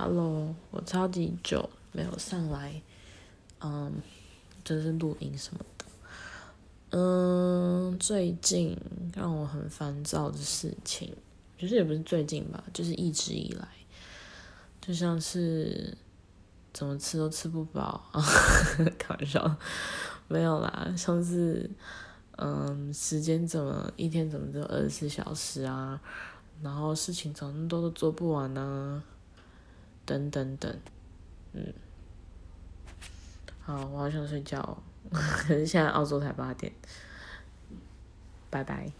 Hello，我超级久没有上来，嗯，就是录音什么的。嗯，最近让我很烦躁的事情，其实也不是最近吧，就是一直以来，就像是怎么吃都吃不饱，开玩笑，没有啦，像是嗯，时间怎么一天怎么只有二十四小时啊，然后事情怎么多都做不完呢？等等等，嗯，好，我好想睡觉，可 是现在澳洲才八点，拜拜。